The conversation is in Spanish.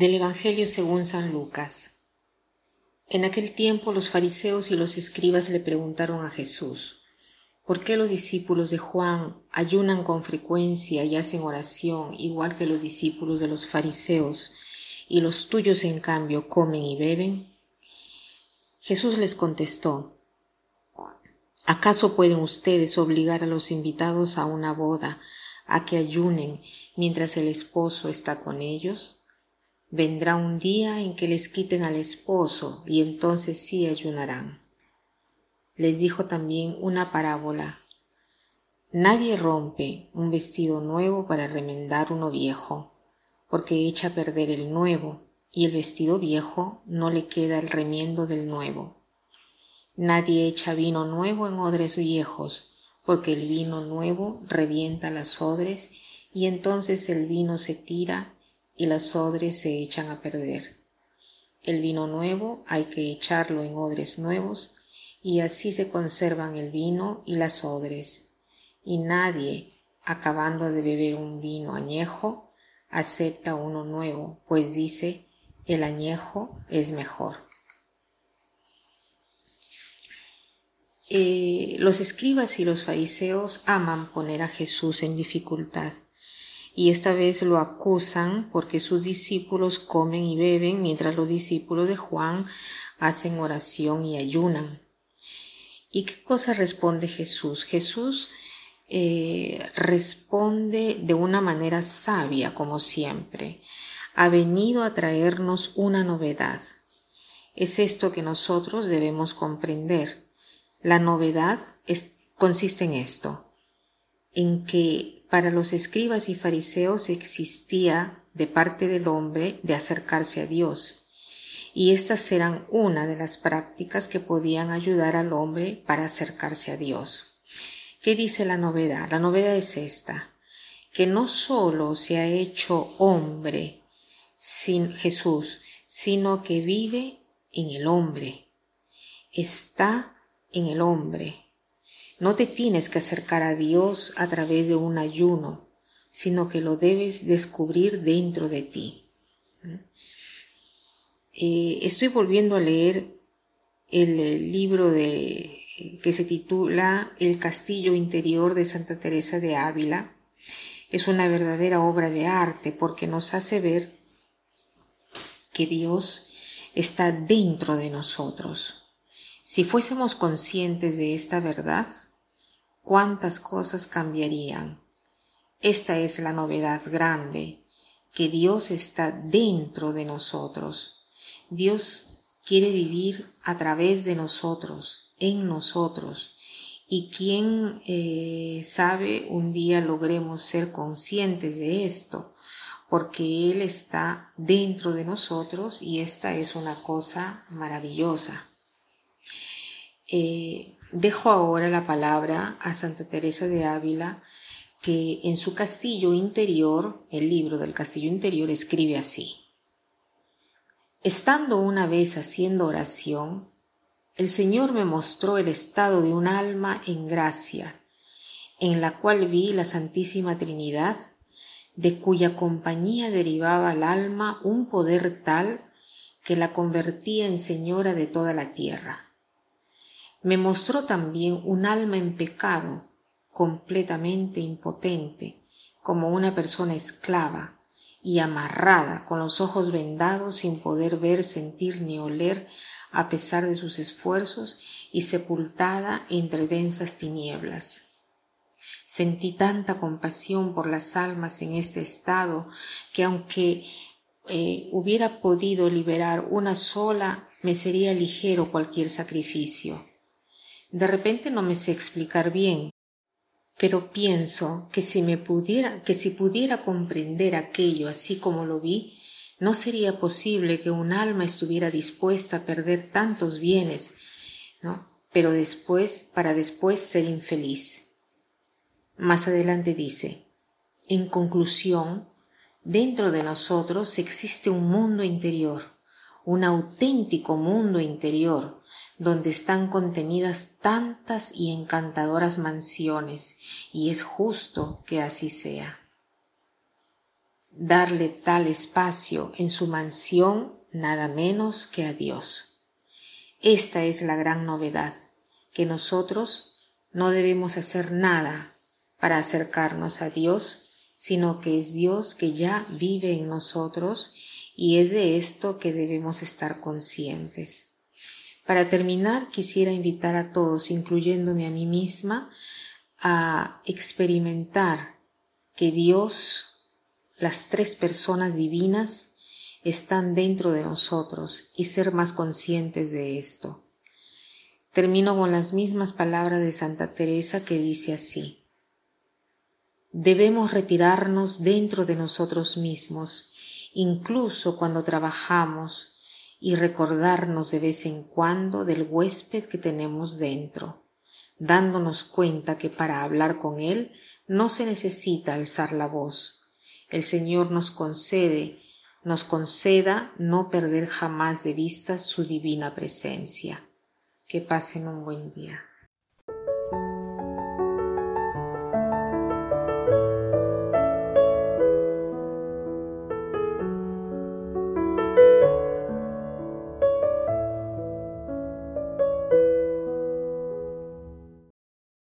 Del Evangelio según San Lucas. En aquel tiempo los fariseos y los escribas le preguntaron a Jesús, ¿por qué los discípulos de Juan ayunan con frecuencia y hacen oración igual que los discípulos de los fariseos, y los tuyos en cambio comen y beben? Jesús les contestó, ¿acaso pueden ustedes obligar a los invitados a una boda a que ayunen mientras el esposo está con ellos? Vendrá un día en que les quiten al esposo y entonces sí ayunarán. Les dijo también una parábola. Nadie rompe un vestido nuevo para remendar uno viejo, porque echa a perder el nuevo y el vestido viejo no le queda el remiendo del nuevo. Nadie echa vino nuevo en odres viejos, porque el vino nuevo revienta las odres y entonces el vino se tira y las odres se echan a perder. El vino nuevo hay que echarlo en odres nuevos y así se conservan el vino y las odres. Y nadie, acabando de beber un vino añejo, acepta uno nuevo, pues dice, el añejo es mejor. Eh, los escribas y los fariseos aman poner a Jesús en dificultad y esta vez lo acusan porque sus discípulos comen y beben mientras los discípulos de Juan hacen oración y ayunan. ¿Y qué cosa responde Jesús? Jesús eh, responde de una manera sabia, como siempre. Ha venido a traernos una novedad. Es esto que nosotros debemos comprender. La novedad consiste en esto, en que para los escribas y fariseos existía de parte del hombre de acercarse a Dios, y estas eran una de las prácticas que podían ayudar al hombre para acercarse a Dios. ¿Qué dice la novedad? La novedad es esta, que no solo se ha hecho hombre sin Jesús, sino que vive en el hombre, está en el hombre, no te tienes que acercar a Dios a través de un ayuno, sino que lo debes descubrir dentro de ti. Eh, estoy volviendo a leer el, libro de, que se titula El castillo interior de Santa Teresa de Ávila. Es una verdadera obra de arte porque nos hace ver que Dios está dentro de nosotros. Si fuésemos conscientes de esta verdad, cuántas cosas cambiarían. Esta es la novedad grande, que Dios está dentro de nosotros. Dios quiere vivir a través de nosotros, en nosotros. Y quien eh, sabe un día logremos ser conscientes de esto, porque Él está dentro de nosotros y esta es una cosa maravillosa. Eh, Dejo ahora la palabra a Santa Teresa de Ávila, que en su castillo interior, el libro del castillo interior, escribe así. Estando una vez haciendo oración, el Señor me mostró el estado de un alma en gracia, en la cual vi la Santísima Trinidad, de cuya compañía derivaba al alma un poder tal que la convertía en Señora de toda la tierra me mostró también un alma en pecado, completamente impotente, como una persona esclava y amarrada, con los ojos vendados sin poder ver, sentir ni oler a pesar de sus esfuerzos y sepultada entre densas tinieblas. Sentí tanta compasión por las almas en este estado que aunque eh, hubiera podido liberar una sola, me sería ligero cualquier sacrificio. De repente no me sé explicar bien, pero pienso que si me pudiera, que si pudiera comprender aquello así como lo vi, no sería posible que un alma estuviera dispuesta a perder tantos bienes, ¿no? Pero después, para después ser infeliz. Más adelante dice, en conclusión, dentro de nosotros existe un mundo interior, un auténtico mundo interior, donde están contenidas tantas y encantadoras mansiones, y es justo que así sea. darle tal espacio en su mansión nada menos que a Dios. Esta es la gran novedad, que nosotros no debemos hacer nada para acercarnos a Dios, sino que es Dios que ya vive en nosotros y es de esto que debemos estar conscientes. Para terminar, quisiera invitar a todos, incluyéndome a mí misma, a experimentar que Dios, las tres personas divinas, están dentro de nosotros y ser más conscientes de esto. Termino con las mismas palabras de Santa Teresa que dice así. Debemos retirarnos dentro de nosotros mismos, incluso cuando trabajamos, y recordarnos de vez en cuando del huésped que tenemos dentro, dándonos cuenta que para hablar con él no se necesita alzar la voz. El Señor nos concede nos conceda no perder jamás de vista su divina presencia. Que pasen un buen día.